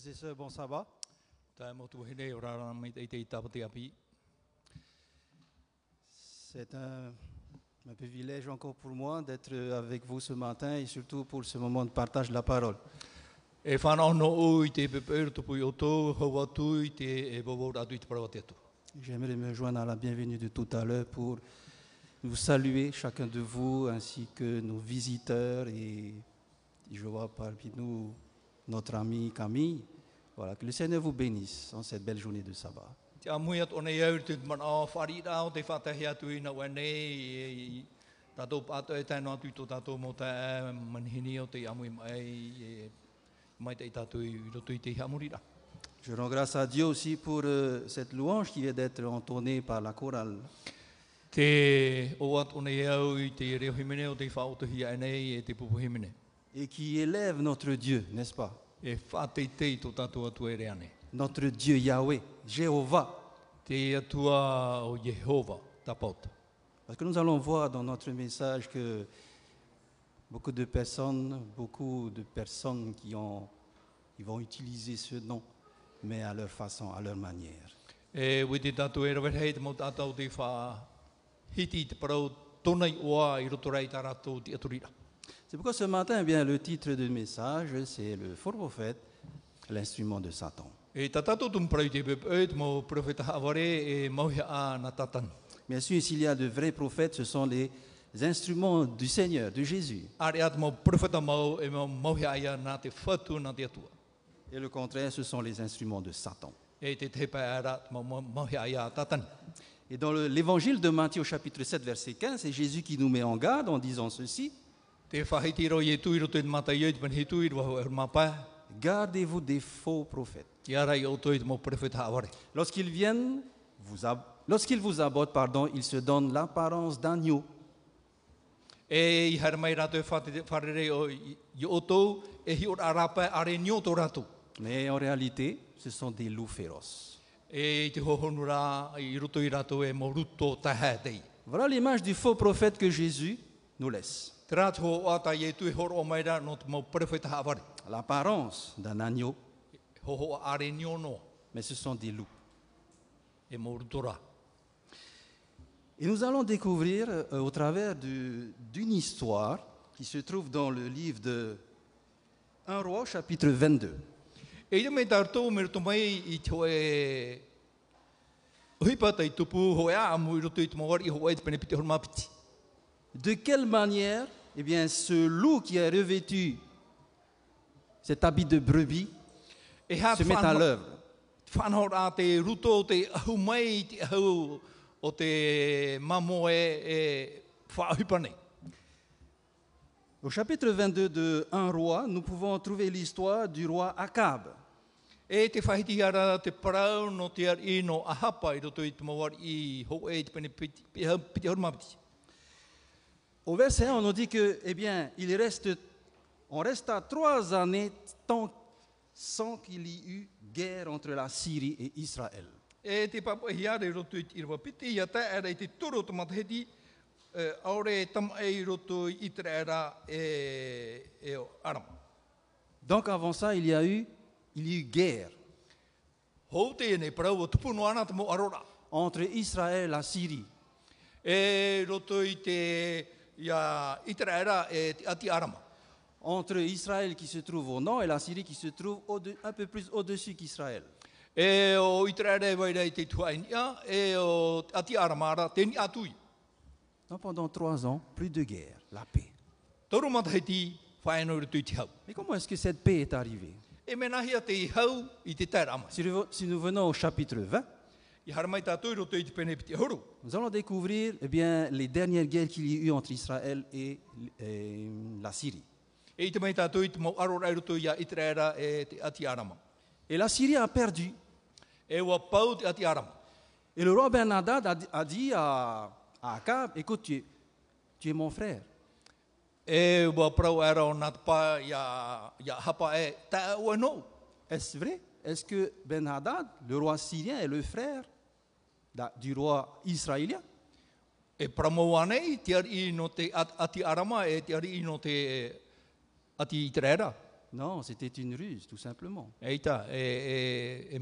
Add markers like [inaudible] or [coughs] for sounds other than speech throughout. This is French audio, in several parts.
Frères et sœurs, bon sabbat. C'est un, un privilège encore pour moi d'être avec vous ce matin et surtout pour ce moment de partage de la parole. E e. J'aimerais me joindre à la bienvenue de tout à l'heure pour vous saluer, chacun de vous, ainsi que nos visiteurs et je vois parmi nous notre ami Camille. Voilà, que le Seigneur vous bénisse en cette belle journée de sabbat. Je rends grâce à Dieu aussi pour euh, cette louange qui vient d'être entonnée par la chorale. E et qui élève notre Dieu, n'est-ce pas? E. Notre Dieu Yahweh, Jéhovah. Parce que nous allons voir dans notre message que beaucoup de personnes, beaucoup de personnes qui, ont, qui vont utiliser ce nom, mais à leur façon, à leur manière. E C'est pourquoi ce matin, eh bien, le titre du message, c'est le faux prophète, l'instrument de Satan. E. Bien sûr, s'il y a de vrais prophètes, ce sont les instruments du Seigneur, de Jésus. E. Et le contraire, ce sont les instruments de Satan. Et dans le- l'évangile de Matthieu au chapitre 7 verset 15, c'est Jésus qui nous met en garde en disant ceci, E e gardez-vous des faux prophètes. Lorsqu'ils viennent, vous lorsqu'ils vous abordent, pardon, ils se donnent l'apparence d'agneau, E mais en réalité, ce sont des loups féroces. Voilà l'image du faux prophète que Jésus nous laisse. L'apparence d'un agneau, mais ce sont des loups. Et nous allons découvrir euh, au travers d'une histoire qui se trouve dans le livre de 1 roi, chapitre 22. E i te mei tātou me roto mai i te hoe huipata i tupu ho e a amu i roto i te mawari i ho e te pene piti horo mapiti. De quelle manière, eh bien, ce loup qui a revêtu cet habit de brebis se met à l'œuvre. whanau rā te ruto o te ahu mai i te ahu o te mamo e, e whaahupane. Au chapitre 22 de 1 roi, nous pouvons trouver l'histoire du roi Akab. E te whahiti ara te parau no te ar i no ahapa i roto i te mawari i ho e te pene piti, piti, piti horo mapiti. Au verset 1, on nous dit que, eh bien, il reste, on resta trois années tant- sans qu'il y eut guerre entre la Syrie et Israël. E te papa hi are i roto i te irwa piti, ia ta era i te toro te mataheti, e, aore tam e i roto i te era e, e o aram. Donc avant ça, il y a eu, il y a eu guerre Hou te nei parau o tupuno ana te mo arora. entre Israël et la Syrie. E roto i te e ati arama. Entre Israël qui se trouve au nord et la Syrie qui se trouve un peu plus au-dessus qu'Israël. E e e ni atui. Donc pendant trois ans, plus de guerre, la paix. Mais comment est-ce que cette paix est arrivée? E si nous venons au chapitre 20, Nous allons découvrir eh bien, les dernières guerres qu'il y a eu entre Israël et, et la Syrie. Et la Syrie a perdu. Et le roi Ben Hadad a, di- a dit à, à Akab, écoute, tu es, tu es mon frère. Est-ce vrai? Est-ce que Ben Hadad, le roi syrien, est le frère du roi israélien? E te ati arama, e te ati rera. Non, c'était une ruse, tout simplement. E e, e, e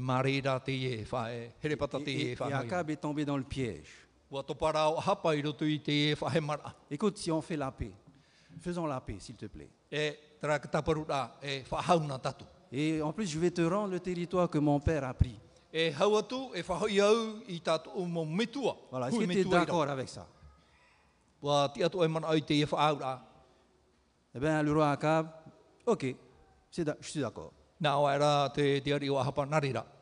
te e, e Et, te et- e, et Akab est tombé dans le piège. Topara hapa te e, he mara. Écoute, si on fait la paix, faisons la paix, s'il te plaît. E, e, hauna tatu. Et en plus, je vais te rendre le territoire que mon père a pris. E e. Voilà, est-ce que tu es d'accord avec ça e e. Eh bien, le roi Akab, ok, je suis d'accord. E.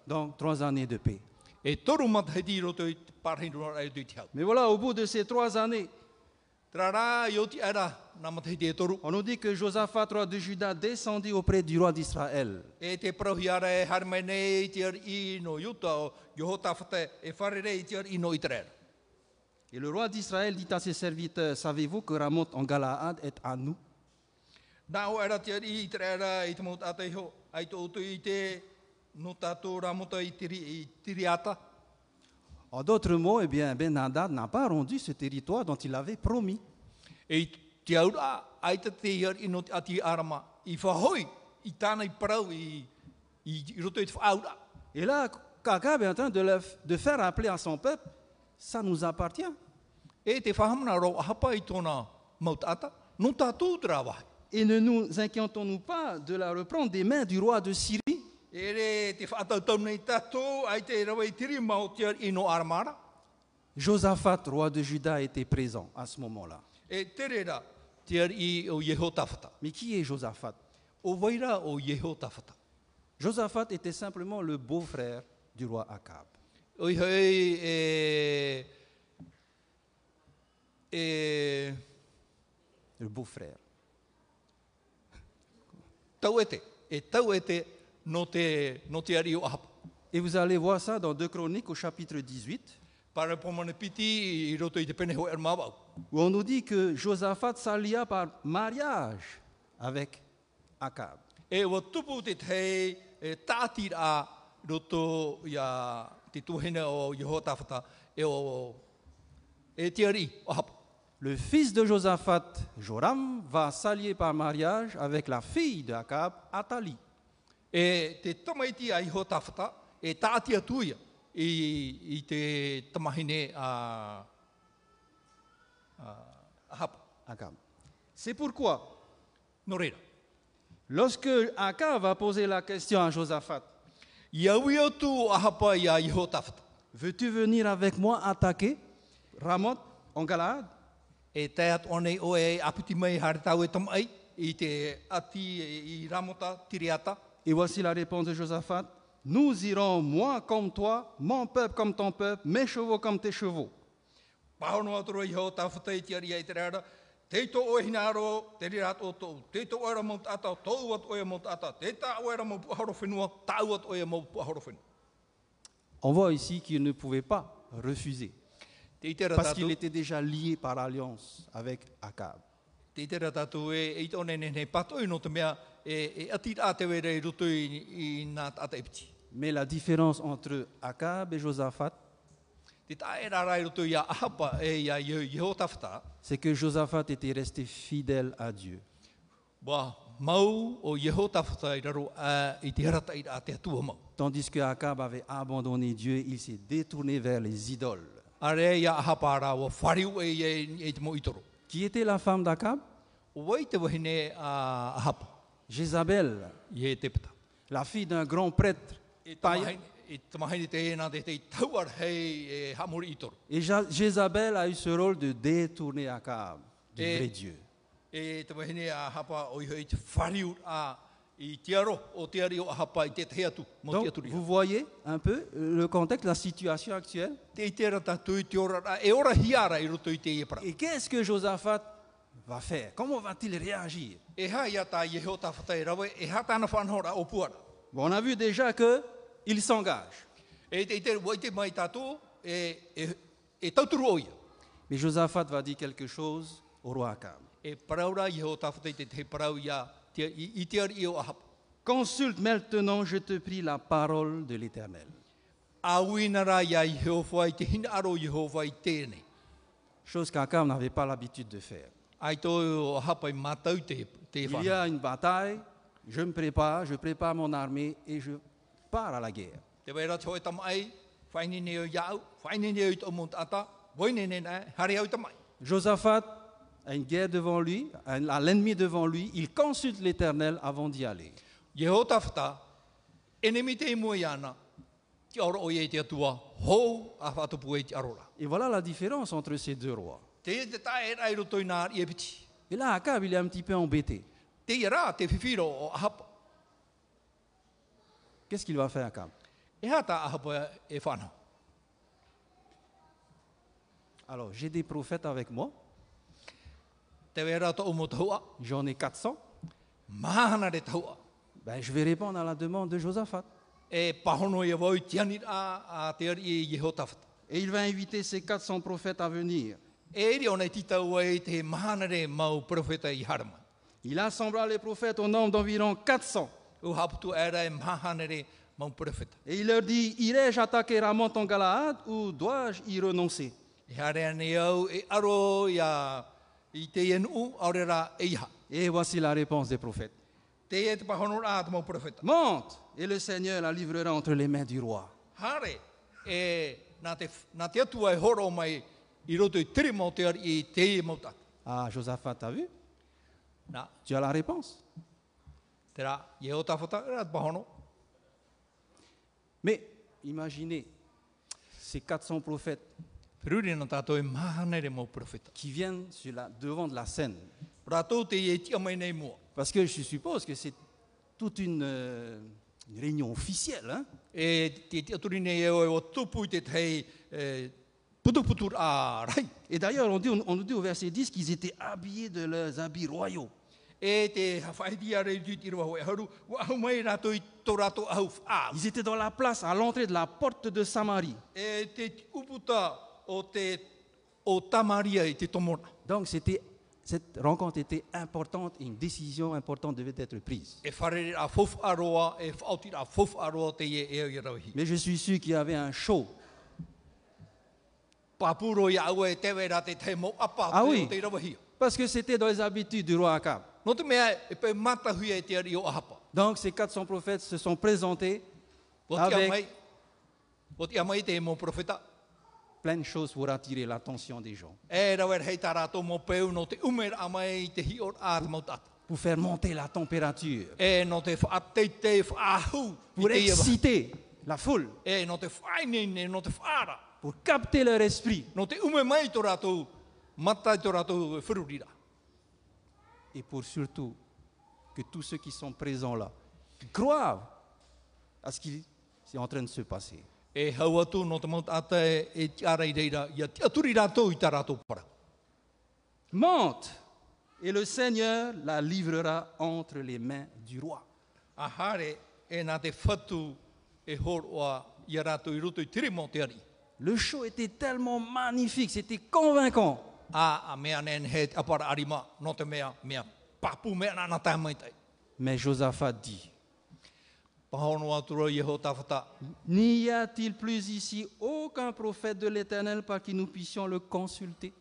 Donc, trois années de paix. E e. Mais voilà, au bout de ces trois années, on nous dit que Josaphat, roi de Juda, descendit auprès du roi d'Israël. Et le roi d'Israël dit à ses serviteurs, savez-vous que Ramoth en Galaad est à nous? En d'autres mots, eh bien, Ben Hadad n'a pas rendu ce territoire dont il avait promis. Et là, Akab est en train de, le- de faire appeler à son peuple, ça nous appartient. E. Et ne nous inquiétons-nous pas de la reprendre des mains du roi de Syrie? E re te nei ai te rawa i tiri. Josaphat, roi de Juda, était présent à ce moment-là. E te rera, te ari i o. Mais qui est Josaphat? O waira o. Josaphat était simplement le beau-frère du roi Akab. O i hei e... E... Le beau-frère. Tau e te. Et vous allez voir ça dans 2 Chroniques au chapitre 18, Para pomane piti i roto i te pene ho er mawau. où on nous dit que Josaphat s'allia par mariage avec Akab. E tei e e e. Le fils de Josaphat, Joram, va s'allier par mariage avec la fille de Akab, Athalie. E te tamaiti a Yeho tawhata e tāti a tuia i, i te tamahine a, a ahapa. Akab. C'est pourquoi, No reira. lorsque Akab va poser la question à Josaphat, iau tu ahapa i a Yeho tawhata. Veux-tu venir avec moi attaquer Ramoth en Galaad E te atu anei o e aputi mai hare tau e tamai i te ati i ramota tiriata. Et voici la réponse de Josaphat. Nous irons, moi comme toi, mon peuple comme ton peuple, mes chevaux comme tes chevaux. On voit ici qu'il ne pouvait pas refuser, parce qu'il était déjà lié par alliance avec Akab. Tātou e, e ito ne ne pato i no te mea, e, e ati a te were i roto i, i nā tata ipiti. Mais la différence entre Akab et Josaphat, e c'est que Josaphat était resté fidèle à Dieu. Tandis que Akab avait abandonné Dieu, il s'est détourné vers les idoles. Qui était la femme d'Akab? Jézabel, la fille d'un grand prêtre. Et Ja- Jézabel a eu ce rôle de détourner Akab du Et- vrai Dieu. Donc, vous voyez un peu euh, le contexte, la situation actuelle. E. Et qu'est-ce que Josaphat va faire? Comment va-t-il réagir? E e On a vu déjà qu'il s'engage. E te i te wai te mai tātou, e, e, e tauturu o ia. Mais Josaphat va dire quelque chose au roi Akab. Consulte maintenant, je te prie, la parole de l'Éternel. Chose qu'Akab n'avait pas l'habitude de faire. Il y a une bataille, Je me prépare, je prépare mon armée et je pars à la guerre. Josaphat a une guerre devant lui, a l'ennemi devant lui, il consulte l'Éternel avant d'y aller. E. Et voilà la différence entre ces deux rois. E. Et là, Akab, il est un petit peu embêté. Qu'est-ce qu'il va faire, Akab? E. Alors, j'ai des prophètes avec moi, J'en ai 400. mahana re tahua. Ben, je vais répondre à la demande de Josaphat. E e tawhata. Et il va inviter ces 400 prophètes à venir. E e. Il assembla les prophètes au nombre d'environ 400. U haputu era e mahana re mau profeta. Et il leur dit, irai-je attaquer Ramoth en Galaad ou dois-je y renoncer? Et voici la réponse des prophètes. Monte, et le Seigneur la livrera entre les mains du roi. E e. Ah, Josaphat, t'as vu? Tu as la réponse. Mais imaginez ces 400 prophètes E qui viennent sur la, devant de la scène. Parce que je suppose que c'est toute une, euh, une réunion officielle. Hein? E e. Et d'ailleurs, on, on nous dit au verset 10 qu'ils étaient habillés de leurs habits royaux. Ils étaient dans la place à l'entrée de la porte de Samarie. E. Donc c'était, cette rencontre était importante une décision importante devait être prise. Mais je suis sûr qu'il y avait un show. E Ah oui. Parce que c'était dans les habitudes du roi Akab. E. Donc ces 400 prophètes se sont présentés Avec- plein de choses pour attirer l'attention des gens, E mautata. pour faire monter la température, pour exciter la foule, pour capter leur esprit. Et pour surtout que tous ceux qui sont présents là croient à ce qui est en train de se passer. E hau atu no te mount ata te ara i reira, ia te aturi rātou i tā rātou para. Monte et le Seigneur la livrera entre les mains du roi. A hare e nā te whatu e horoa i a rātou i roto i tiri mo te ari. Le show était tellement magnifique, c'était convaincant. A, a mea nen he te apara arima, no te mea, mea papu mea nā nā tā mai tai. Mais Josaphat dit, Pahono atura i ho tawhata. N'y a-t-il plus ici aucun prophète de l'Éternel par qui nous puissions le consulter?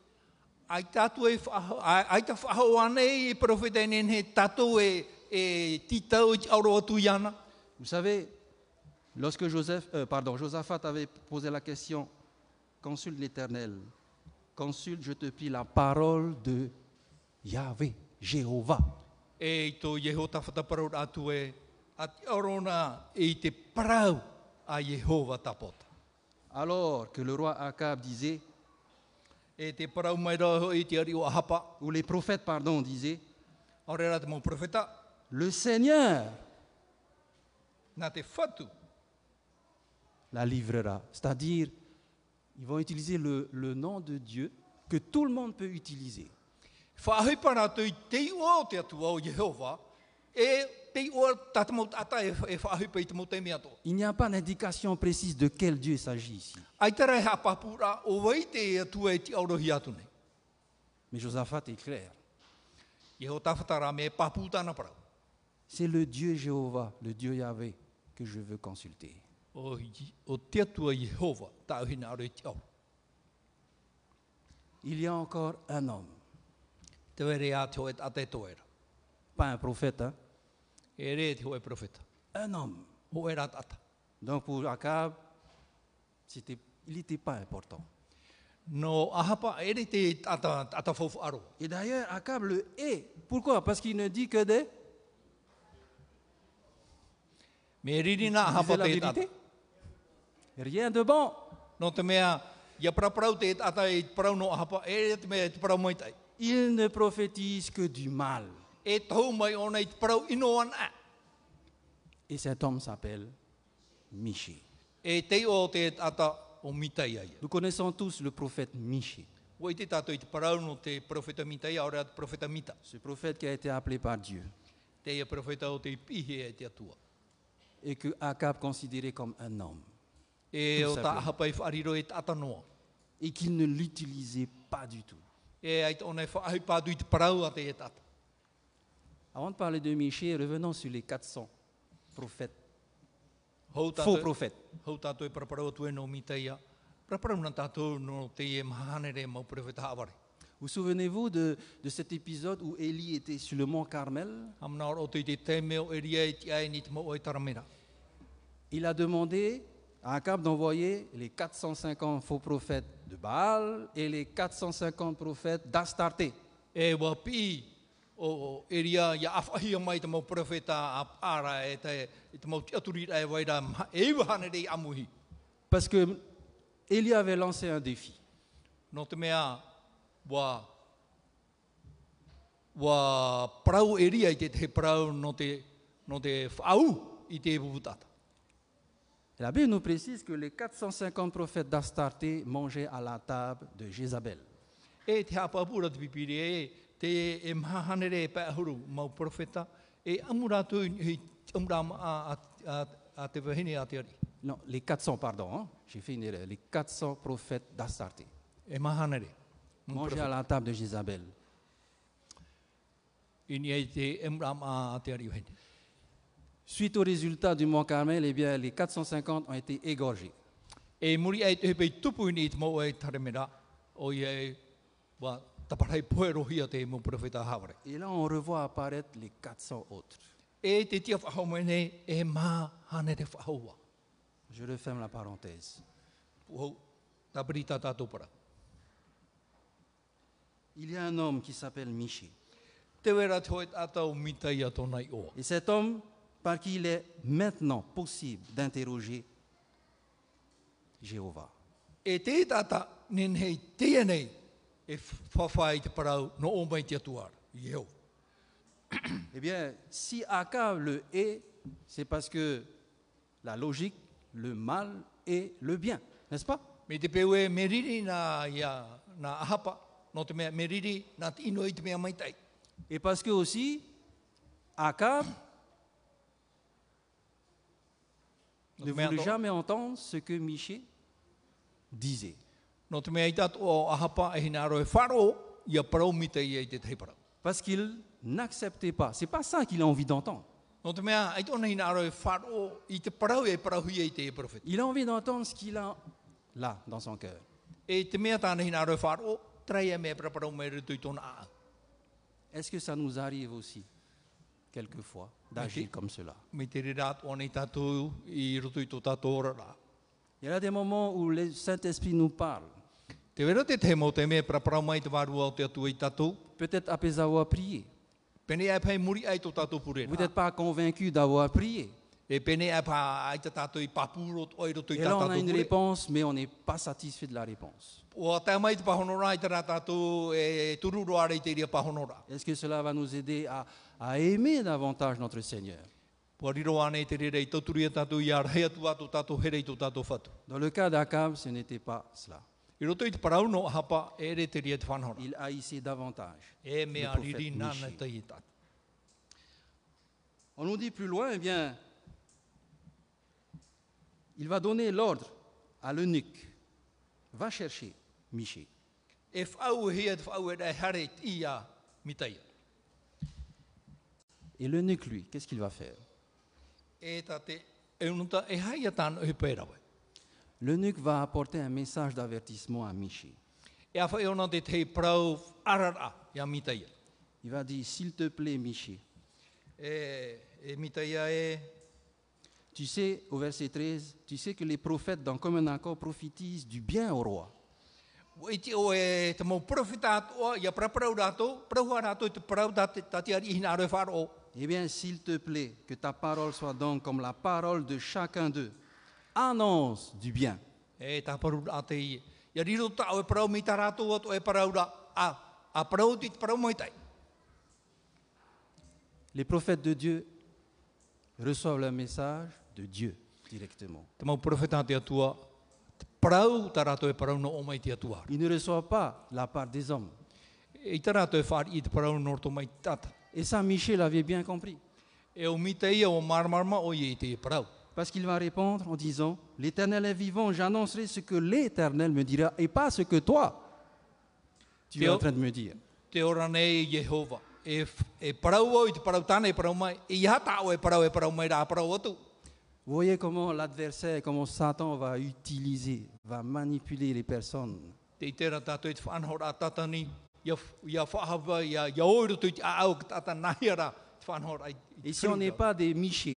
Vous savez, lorsque Joseph, euh, pardon, Josaphat avait posé la question, consulte l'Éternel, consulte, je te prie, la parole de Yahvé, Jéhovah. E parau atu e, te e te parau a Yehova tapota. Alors que le roi Akab disait, E te parau mai rau i te ari o ahapa, ou les prophètes, pardon, disaient, o rera te mau profeta, le Seigneur nā te whatu, la livrera. C'est-à-dire, ils vont utiliser le, le nom de Dieu que tout le monde peut utiliser. Il n'y a pas d'indication précise de quel Dieu il s'agit ici. E e. Mais Josaphat est clair. C'est le Dieu Jéhovah, le Dieu Yahvé, que je veux consulter. Il y a encore un homme, pas un prophète, hein, Un homme. Donc pour Akab, il n'était pas important. Et d'ailleurs, Akab le hait. Pourquoi Parce qu'il ne dit que des... Vérité. Rien de bon. Il ne prophétise que du mal. E. Et cet homme s'appelle. E ai. Nous connaissons tous le prophète Miché. Wo i te tato i te parau no te profeta mitai, ora te profeta mita. Ce prophète qui a été appelé par Dieu e et que Akab considérait comme un homme E e et qu'il ne l'utilisait pas du tout. Avant de parler de Miché, revenons sur les 400 prophètes, faux prophètes. Vous souvenez-vous de, de cet épisode où Élie était sur le mont Carmel? Il a demandé à Akab d'envoyer les 450 faux prophètes de Baal et les 450 prophètes d'Astarté. E pi o o ria ia awhahia mai te mau profeta a e te, i te mau tiaturi e waira e amuhi. Parce que Élie avait lancé un défi. No te mea, wa, wa prau ria i te te prau no te, no te i te La Bible nous précise que les 450 prophètes d'Astarté mangeaient à la table de Jézabel. E te hapapura te pipiri e, te e mahanere e pēhuru mau profeta, e amuratu i amura a, a, te wahine a te ari. Non, les 400, pardon, hein, j'ai fait une erreur. Les 400 prophètes d'Astarté E mahanere. Mangeaient à la table de Jézabel. I ni e te amura a te ari wahine. Suite au résultat du mont Carmel, eh bien, les 450 ont été égorgés. E muri e te pei tupu ni te mau e taremera, o e wa Et là, on revoit apparaître les 400 autres. Je referme la parenthèse. Il y a un homme qui s'appelle oa. Et cet homme, par qui il est maintenant possible d'interroger Jéhovah. E e whawhai te parau no o mai te atuara. Ieo. [coughs] Eh bien, si Akab le est, c'est parce que la logique, le mal et le bien, n'est-ce pas? Me te peu e me riri nā, ia, nā ahapa, no te mea me riri nā te ino i te mea maitai. Et parce que aussi, Akab ne voulait jamais entendre ce que Miché disait. No te mea i tātou o ahapa e hina aro e parau mitai e te tei parau. Parce qu'il n'acceptait pas. C'est pas ça qu'il a envie d'entendre. No te mea, ai tōna hina aro e wharo, i te parau e parau hui e te e. Il a envie d'entendre ce qu'il a là, dans son cœur. E te mea tāna hina aro e wharo, trai e mai rutu i tōna a. Est-ce que ça nous arrive aussi, quelquefois, d'agir comme cela? Me te. Il y a des moments où le Saint-Esprit nous parle, peut-être après avoir prié. Vous n'êtes pas convaincu d'avoir prié. Et là, on a une réponse, mais on n'est pas satisfait de la réponse. Est-ce que cela va nous aider à, à aimer davantage notre Seigneur? Dans le cas d'Akab, ce n'était pas cela. E. Il haïssait davantage. E Le. On nous dit plus loin, eh bien, il va donner l'ordre à l'eunuque. Va chercher Miché. E e. Et l'eunuque, lui, qu'est-ce qu'il va faire L'eunuque va apporter un message d'avertissement à Miché. A whai ona te te parau arara i a mitaia. Il va dire, s'il te plaît, e, Tu sais, au verset 13, tu sais que les prophètes, dans comme un accord, prophétisent du bien au roi. Eh bien, s'il te plaît, que ta parole soit donc comme la parole de chacun d'eux. Annonce du bien. E tā paru a te i. Ia riro ta o e prau mi tā rātou atu e prau rā. A, a prau ti te prau mai tai. Les prophètes de Dieu reçoivent le message de Dieu directement. Te mau profeta te atua, te prau tā rātou e no te atua. Ils ne reçoivent pas la part des hommes. E tā rātou e whāri i te prau no to mai tata. Et ça, Michel avait bien compris. E o mi te ia o marmarma o i te prau. Parce qu'il va répondre en disant, l'Éternel est vivant, j'annoncerai ce que l'Éternel me dira et pas ce que toi, tu es en train de me dire. Vous voyez comment l'adversaire, comment Satan va utiliser, va manipuler les personnes. Et si on n'est pas des michés,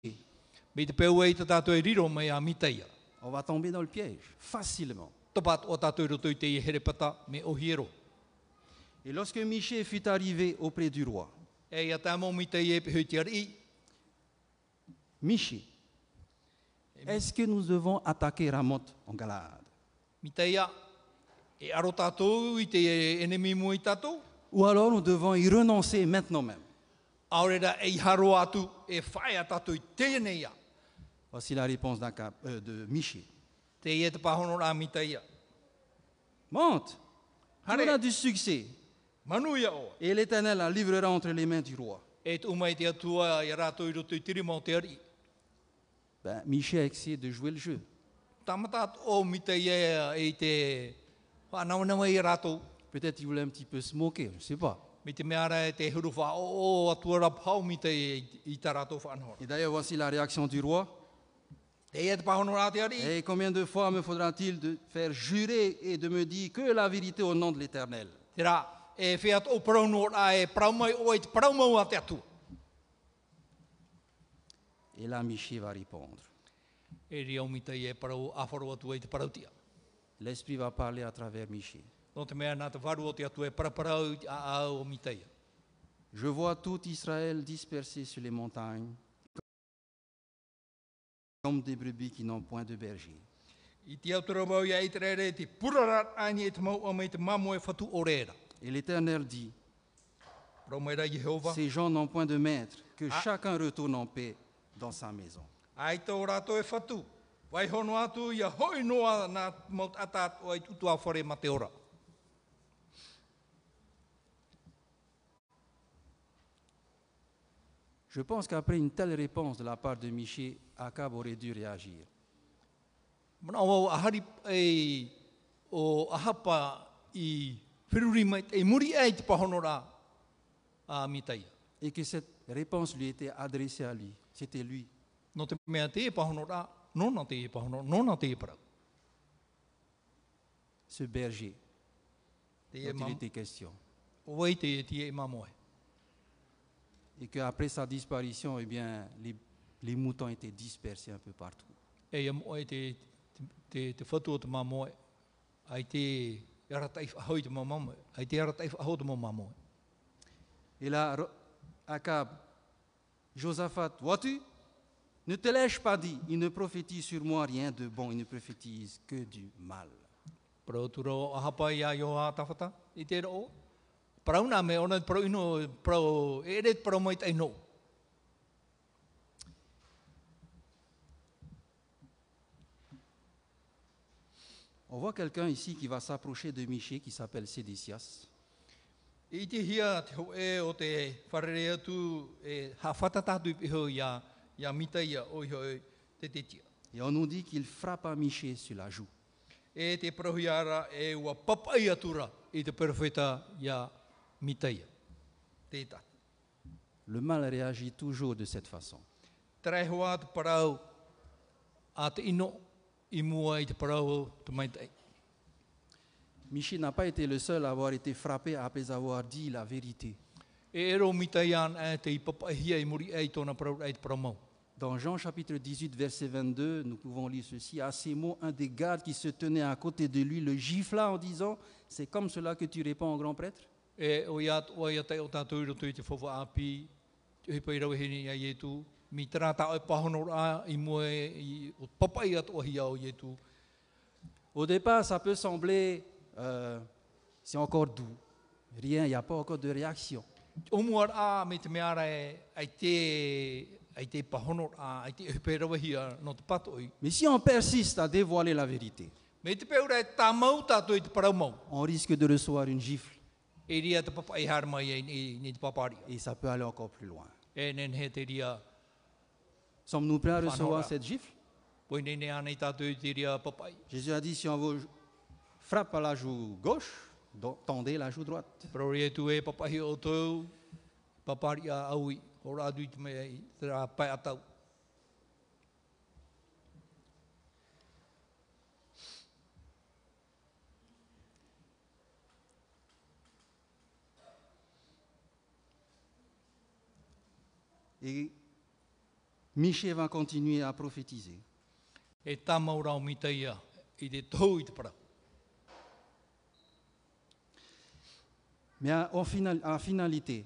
on va tomber dans le piège facilement. Hiero. Et lorsque Michée fut arrivé auprès du roi, E e. Michée, est-ce que nous devons attaquer Ramoth en Galade? E. Ou alors nous devons y renoncer maintenant même? Voici la réponse euh, de mitaia. Monte, tu auras du succès? Et l'Éternel la livrera entre les mains du roi. Ben, Michée a essayé de jouer le jeu. Tamata o mitaia te whanau i rātou. Peut-être il voulait un petit peu se moquer, je ne sais pas. Me te meara te huru wha o o atua ra pau mita i, i tā rātou whanhora. Et d'ailleurs, voici la réaction du roi. Et combien de fois me faudra-t-il de faire jurer et de me dire que la vérité au nom de l'Éternel? Et là, Michée va répondre. Ria o mita i e. L'Esprit va parler à travers atua e. Je vois tout Israël dispersé sur les montagnes, comme des brebis qui n'ont point de berger. E. Et l'Éternel dit, ces gens n'ont point de maître, que chacun retourne en paix dans sa maison. Ai tō rātou e whatu. Vai hono atu ia hoi noa nā maut atat o ai tutu a whare ma te ora. Je pense qu'après une telle réponse de la part de Michée, Akab aurait dû réagir. E e. Et que cette réponse lui était adressée à lui. C'était lui. Ce berger dont il était question. o wei te e te e mamoe. Et qu'après sa disparition, eh bien, les, les moutons étaient dispersés un peu partout. Et là, Akab, Josaphat, vois-tu? Ne te l'ai-je pas dit Il ne prophétise sur moi rien de bon, il ne prophétise que du mal. Parau tura o ahapa i a ioha tawhata i te rao. Parau nā me ona parau ino, parau, e re parau mai tai no. On voit quelqu'un ici qui va s'approcher de Michée qui s'appelle Sédécias. I te hia te ho e o te wharere atu e ha whatatatu i piho ia, ia mita ia o iho e te te tia. Et on nous dit qu'il frappa Michée sur la joue. E te parahuiara e ua papai atura i te perfeta ia Le mal réagit toujours de cette façon. Tarai hoa te parau a te ino i mua i te parau te maitai. Michée n'a pas été le seul à avoir été frappé après avoir dit la vérité. Dans Jean chapitre 18, verset 22, nous pouvons lire ceci. À ces mots, un des gardes qui se tenait à côté de lui le gifla en disant C'est comme cela que tu réponds au grand prêtre? E o ia o ia te o tātou i roto i te whawha api, te hipa i rau heni a ietu, mi tērā tā o pahono rā i mua i o papai atu o hia o ietu. Au départ, ça peut sembler euh, c'est encore doux. Rien, il n'y a pas encore de réaction. O mua rā me te meara ai te, ai te pahono rā, ai te hipa i rau hia no te patoi. Mais si on persiste à dévoiler la vérité, on risque de recevoir une gifle et ça peut aller encore plus loin. E Sommes-nous prêts à recevoir cette gifle? Jésus a dit si on vous frappe à la joue gauche, tendez la joue droite. Pero ria tu e papahi o tau, paparia aui, o rā dui te mea i te rā pai atau. Et Michel va continuer à prophétiser. E i. Mais en, final- en finalité,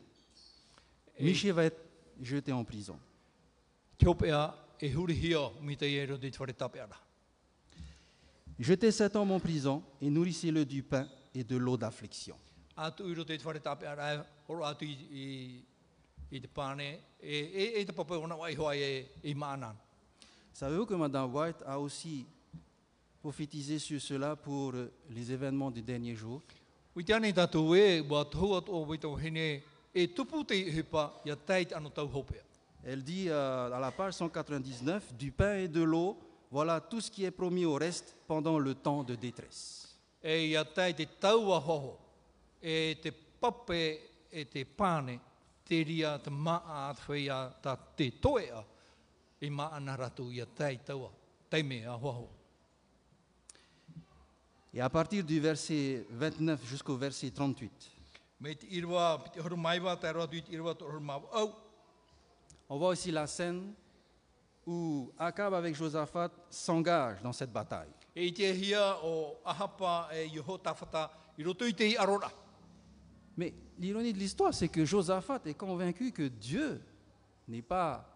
Michel va être jeté en prison. E. Jetez cet homme en prison et nourrissez-le du pain et de l'eau d'affliction. Atu e atu i, i, te pāne, e, e, e te papai ona wai hoa e, i maanan. Savez-vous que Madame White a aussi prophétisé sur cela pour les événements des derniers jours Ui te anei tātou e, wa tau atu o waitau hene, e tupu te hipa, ia teit anu tau hopea. Elle dit euh, à la page 199, du pain et de l'eau, voilà tout ce qui est promis au reste pendant le temps de détresse. E ia tei te taua hoho, e te pape e te pāne, te maa ta te toea, i ratu ia. Et à partir du verset 29 jusqu'au verset 38, Me te irwa, pi te horu maiwa, te aroa tui te irwa, te horu mau au, on voit aussi la scène où Akab avec Josaphat s'engage dans cette bataille. Mais l'ironie de l'histoire, c'est que Josaphat est convaincu que Dieu n'est pas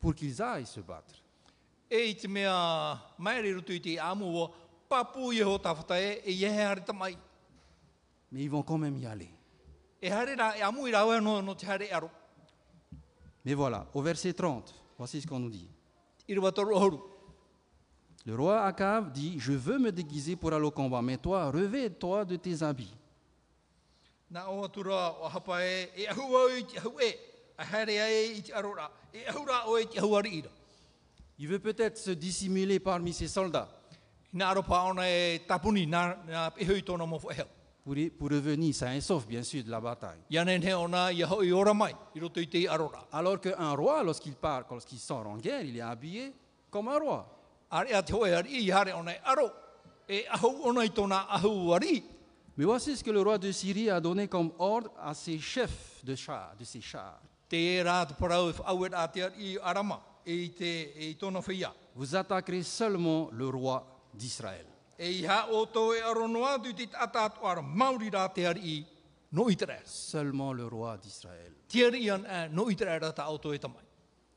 pour qu'ils aillent se battre. Mais ils vont quand même y aller. Mais voilà, au verset 30, voici ce qu'on nous dit. Le roi Akab dit, je veux me déguiser pour aller au combat, mais toi, revêt-toi de tes habits. Nā o atura o hapa e, e ahu au i te ahu e, a hare e i te arora, e ahu rā o i te ahu ari ira. Il veut peut-être se dissimuler parmi ses soldats Nā aro paona e tapuni, nā, nā pehui tōna mo whaheo. pour, revenir sain et sauf, bien sûr, de la bataille. Alors qu'un roi, lorsqu'il part, lorsqu'il sort en guerre, il est habillé comme un roi. Mais voici ce que le roi de Syrie a donné comme ordre à ses chefs de chars, de ses chars. Vous attaquerez seulement le roi d'Israël. E e. Seulement le roi d'Israël. E.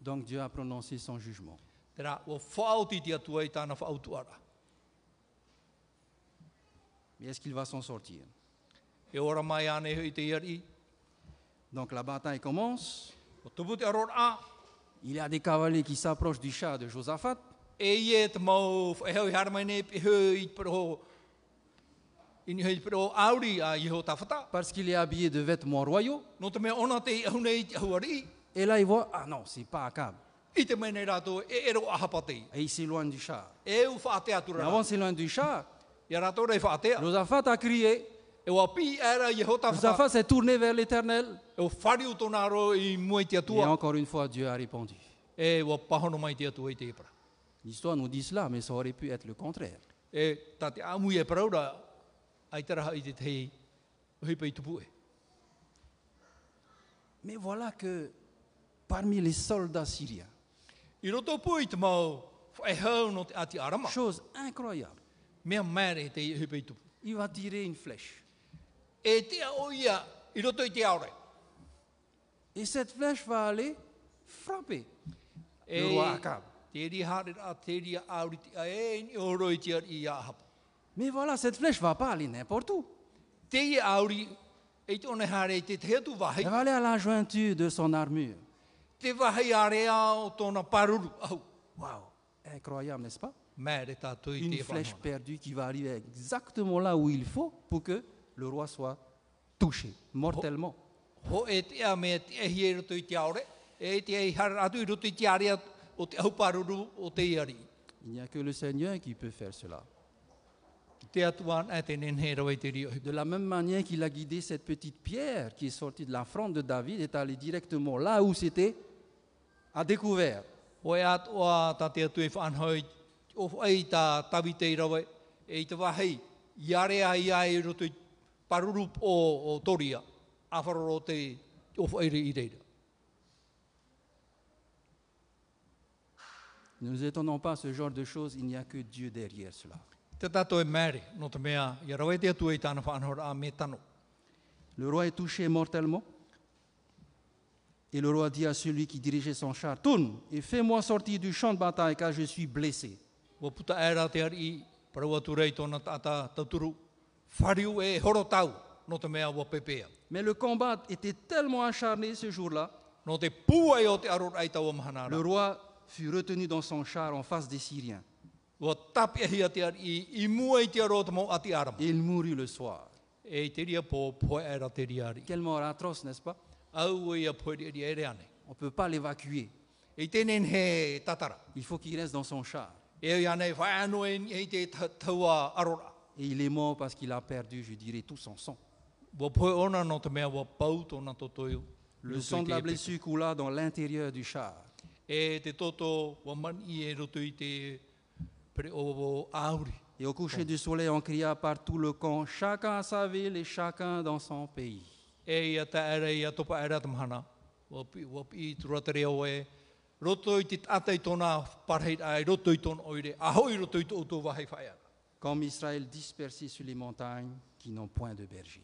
Donc Dieu a prononcé son jugement. Te rā, o whaauti te atua i tāna whaautu ara. Mais est-ce qu'il va s'en sortir? Donc la bataille commence. Il y a des cavaliers qui s'approchent du char de Josaphat. parce qu'il est habillé de vêtements royaux. Et là, il voit, ah non, c'est pas Akab. ahapa te. Et il s'éloigne du char. E Mais tura. avant de s'éloigner du char, Josaphat a crié. Josaphat s'est tourné vers l'éternel. Et encore une fois, Dieu a répondu. L'histoire nous dit cela, mais ça aurait pu être le contraire. Mais voilà que parmi les soldats syriens, chose incroyable, Il va tirer une flèche. E aore. Et cette flèche va aller frapper E le roi Akab. e. Mais voilà, cette flèche va pas aller n'importe où. E. Elle va aller à la jointure de son armure. Waouh, incroyable, n'est-ce pas? Une flèche perdue qui va arriver exactement là où il faut pour que le roi soit touché mortellement. E e. Il n'y a que le Seigneur qui peut faire cela. E. De la même manière qu'il a guidé cette petite pierre qui est sortie de la fronde de David, est allée directement là où c'était à découvert. E te i i roto i o, o toria, te i reira. Ne nous étonnons pas ce genre de choses, il n'y a que Dieu derrière cela. E e. Le roi est touché mortellement. Et le roi dit à celui qui dirigeait son char, tourne et fais-moi sortir du champ de bataille car je suis blessé. Puta e rā te ari, paraua tu rei tōna tata tauturu, whariu e horo tau, no te mea wa pepea. Mais le combat était tellement acharné ce jour-là, le roi fut retenu dans son char en face des Syriens. Et il mourut le soir. E. Quelle mort atroce, n'est-ce pas? E. On ne peut pas l'évacuer. Il faut qu'il reste dans son char. E e. Et il est mort parce qu'il a perdu, je dirais, tout son sang. Le sang de la blessure coula dans l'intérieur du char. E e. Et au coucher du soleil, on cria par tout le camp, chacun à sa ville et chacun dans son pays. Comme Israël dispersé sur les montagnes qui n'ont point de berger.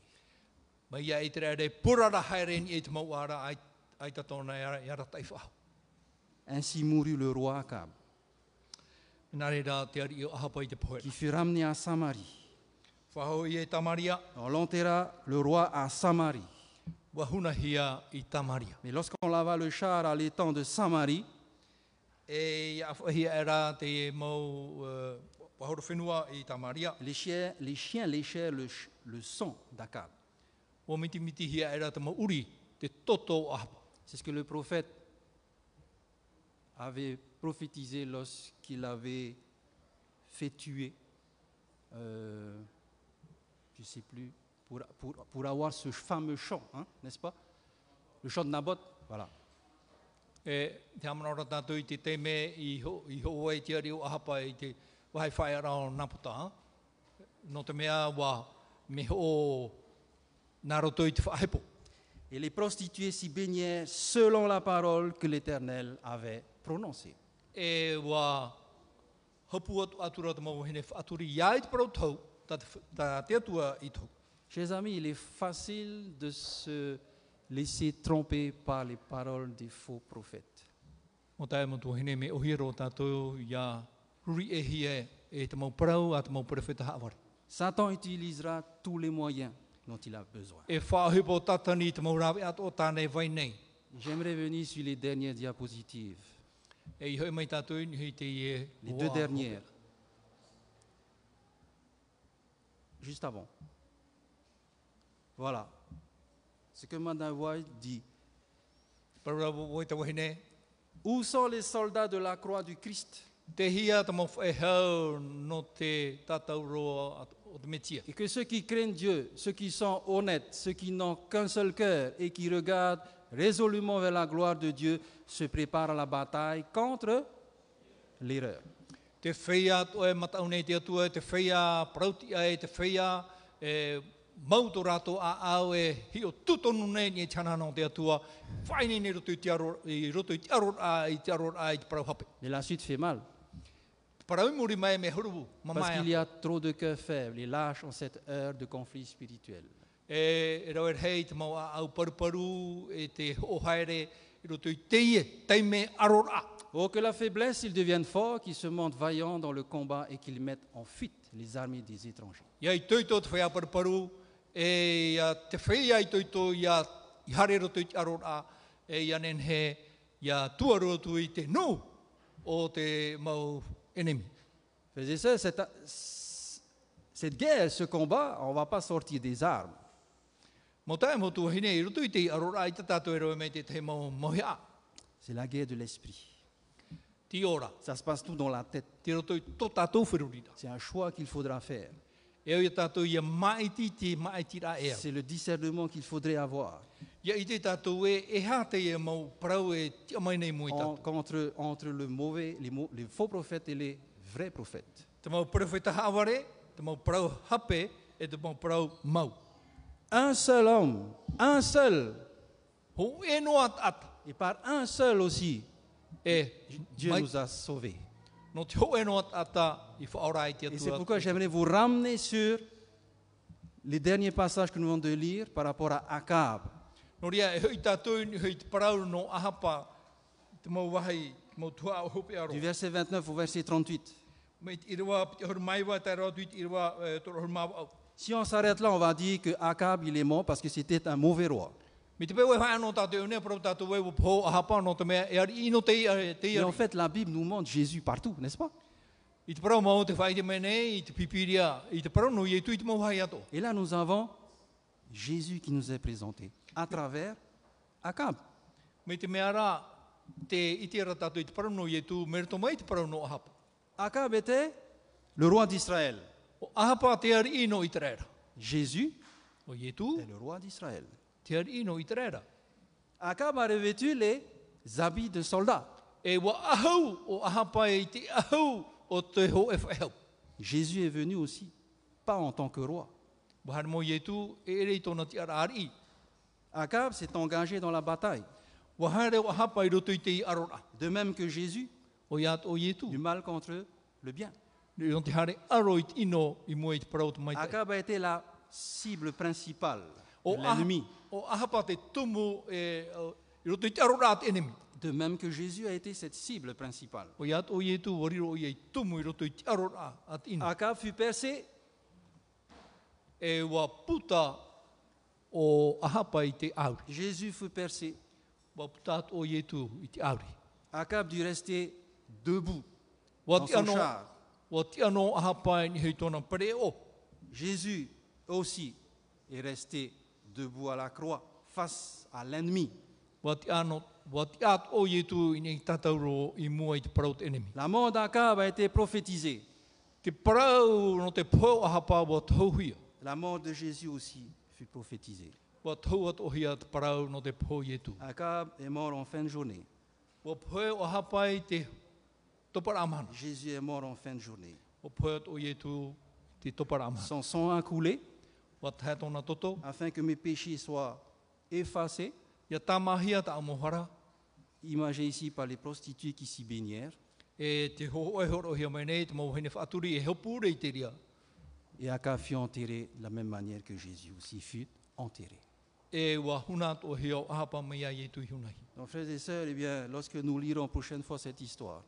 Ainsi mourut le roi Akab, qui fut ramené à Samarie. I e On l'enterra le roi à Samarie. Mais lorsqu'on lava le char à l'étang de Samarie, E e les chiens, les chiens léchèrent le, le sang d'Akab. C'est ce que le prophète avait prophétisé lorsqu'il avait fait tuer, euh, je ne sais plus, pour, pour, pour avoir ce fameux chant, hein, n'est-ce pas? Le chant de Naboth, voilà. E te amanora tātou i te te me i ho, i ho te ari o ahapa i te wahai whai ara o Naputa. ha? No te mea wa me ho nā roto i te whahepo. Et les prostituées s'y baignèrent selon la parole que l'Éternel avait prononcée. E wa hapu atu atura te mau hene aturi ia i te parau tau, tā te, wh- tā te atua i tau. Chers amis, il est facile de se laisser tromper par les paroles des faux prophètes. E e haawari. Satan utilisera tous les moyens dont il a besoin. E. J'aimerais venir sur les dernières diapositives, E les deux dernières. Juste avant. Voilà. Ce que Madame White dit. Où sont les soldats de la croix du Christ? Et que ceux qui craignent Dieu, ceux qui sont honnêtes, ceux qui n'ont qu'un seul cœur et qui regardent résolument vers la gloire de Dieu, se préparent à la bataille contre l'erreur. Mau tō rātou a au e hi o tutonu nei ni e chana no te atua, whai nei nei roto te aro, i roto te aro a, i te aro a, i parau hape. Et la suite fait mal. Parce qu'il y a. trop de cœurs faibles et lâches en cette heure de conflit spirituel. E, e rau er hei te mau au paruparu, e te o haere, i roto i te ie, teime aro a. Oh, que la faiblesse, ils deviennent forts, qu'ils se montrent vaillants dans le combat et qu'ils mettent en fuite les armées des étrangers. E ia te whea i toito ia i hare roto i te aro a, e ia nen he, ia tuaro tu i te no o te mau. Frères et sœurs, cette, cette guerre, ce combat, on ne va pas sortir des armes. C'est la guerre de l'esprit. Ça se passe tout dans la tête. C'est un choix qu'il faudra faire. E ea. C'est le discernement qu'il faudrait avoir e, e e en- entre, entre le mauvais, les, les faux prophètes et les vrais prophètes. Un seul homme, un seul, et par un seul aussi, E, Dieu nous a sauvés. E Et c'est pourquoi j'aimerais vous ramener sur les derniers passages que nous venons de lire par rapport à Akab. E aro. Du verset 29 au verset 38. Me te irawa, te hor maiwa, te rau tuit irawa, e. Si on s'arrête là, on va dire que Akab, il est mort parce que c'était un mauvais roi. Et en fait, la Bible nous montre Jésus partout, n'est-ce pas? Et là, nous avons Jésus qui nous est présenté à travers Akab. Akab était le roi d'Israël. Jésus est le roi d'Israël. Akab a revêtu les habits de soldat? Jésus est venu aussi, pas en tant que roi. Akab s'est engagé dans la bataille? De même que Jésus, du mal contre le bien. Akab a été la cible principale? L'ennemi. o ahapa te tumu e, o, i roto i te arora te enemi. De même que Jésus a été cette cible principale. Akab fut percé. Jésus fut percé. Akab dut rester debout dans son char. Jésus aussi est resté debout à la croix face à l'ennemi. La mort d'Akab a été prophétisée. La mort de Jésus aussi fut prophétisée. Akab est mort en fin de journée. Jésus est mort en fin de journée. Son sang a coulé Afin que mes péchés soient effacés, imagés ici par les prostituées qui s'y baignèrent. E e e. Et Akab fut enterré de la même manière que Jésus aussi fut enterré. Donc, frères et sœurs, eh bien, lorsque nous lirons prochaine fois cette histoire,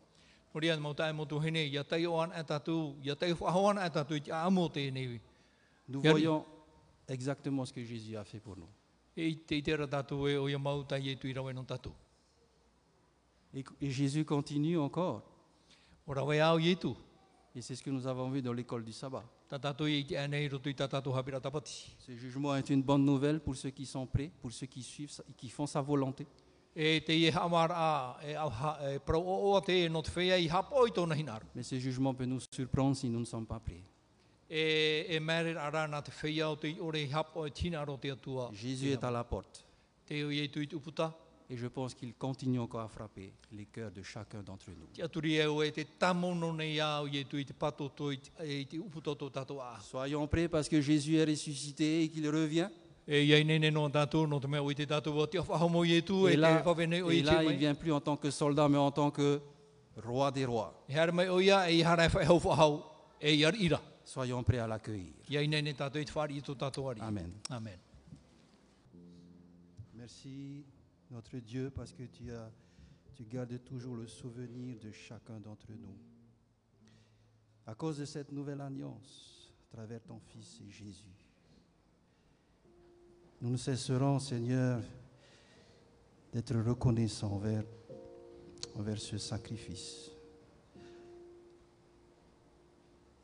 nous voyons exactement ce que Jésus a fait pour nous. E i e o ia mau tai e tui rawe no tatu. Et, et Jésus continue encore. O rawe au i e tu, Et c'est ce que nous avons vu dans l'école du sabbat. tapati. Ce jugement est une bonne nouvelle pour ceux qui sont prêts, pour ceux qui suivent, sa- qui font sa volonté. E e e e e. Mais ce jugement peut nous surprendre si nous ne sommes pas prêts. Jésus est à la porte. E et je pense qu'il continue encore à frapper les cœurs de chacun d'entre nous. E e e e. Soyons prêts parce que Jésus est ressuscité et qu'il revient. E e e Et là, et là, il mai. vient plus en tant que soldat, mais en tant que roi des rois. Soyons prêts à l'accueillir. Amen. Merci, notre Dieu, parce que tu, as, tu gardes toujours le souvenir de chacun d'entre nous. À cause de cette nouvelle alliance, à travers ton Fils et Jésus, nous ne cesserons, Seigneur, d'être reconnaissants envers, envers ce sacrifice.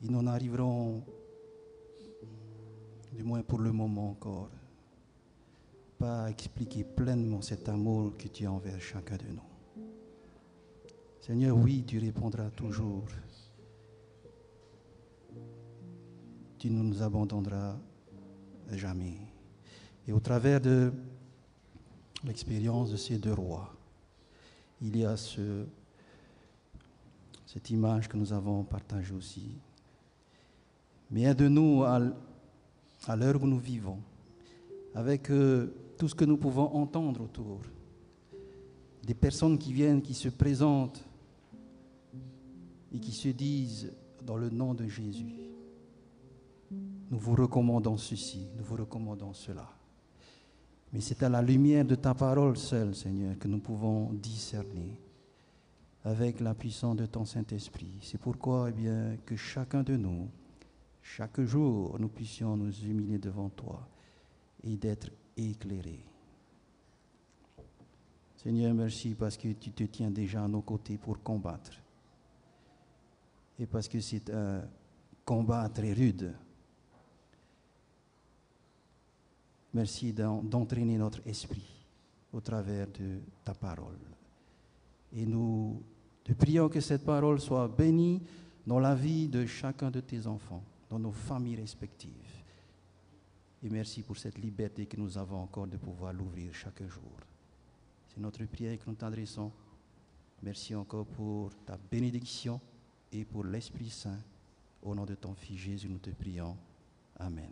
Et nous n'arriverons, du moins pour le moment encore, pas à expliquer pleinement cet amour que tu as envers chacun de nous. Seigneur, oui, tu répondras toujours. Tu ne nous abandonneras jamais. Et au travers de l'expérience de ces deux rois, il y a ce, cette image que nous avons partagée aussi. Mais aide-nous à, à l'heure où nous vivons, avec euh, tout ce que nous pouvons entendre autour, des personnes qui viennent, qui se présentent et qui se disent dans le nom de Jésus, nous vous recommandons ceci, nous vous recommandons cela. Mais c'est à la lumière de ta parole seule, Seigneur, que nous pouvons discerner avec la puissance de ton Saint-Esprit. C'est pourquoi, eh bien, que chacun de nous, chaque jour, nous puissions nous humilier devant toi et d'être éclairés. Seigneur, merci parce que tu te tiens déjà à nos côtés pour combattre. Et parce que c'est un combat très rude. Merci d'en- d'entraîner notre esprit au travers de ta parole. Et nous te prions que cette parole soit bénie dans la vie de chacun de tes enfants, dans nos familles respectives. Et merci pour cette liberté que nous avons encore de pouvoir l'ouvrir chaque jour. C'est notre prière que nous t'adressons. Merci encore pour ta bénédiction et pour l'Esprit Saint. Au nom de ton Fils Jésus, nous te prions. Amen.